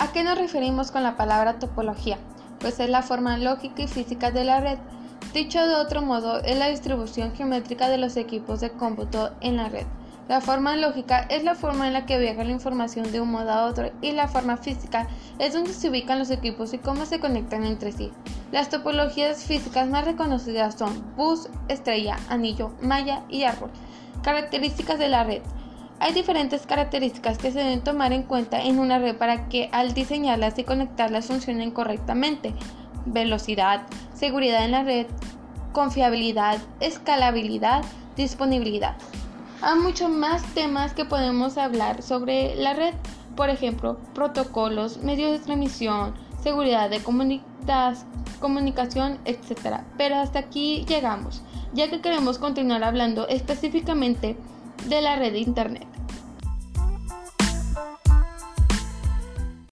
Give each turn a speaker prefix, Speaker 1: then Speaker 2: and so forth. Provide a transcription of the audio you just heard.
Speaker 1: ¿A qué nos referimos con la palabra topología? Pues es la forma lógica y física de la red. Dicho de otro modo, es la distribución geométrica de los equipos de cómputo en la red. La forma lógica es la forma en la que viaja la información de un modo a otro y la forma física es donde se ubican los equipos y cómo se conectan entre sí. Las topologías físicas más reconocidas son bus, estrella, anillo, malla y árbol. Características de la red. Hay diferentes características que se deben tomar en cuenta en una red para que al diseñarlas y conectarlas funcionen correctamente. Velocidad, seguridad en la red, confiabilidad, escalabilidad, disponibilidad. Hay muchos más temas que podemos hablar sobre la red, por ejemplo, protocolos, medios de transmisión, seguridad de comunicación, etc. Pero hasta aquí llegamos, ya que queremos continuar hablando específicamente de la red Internet.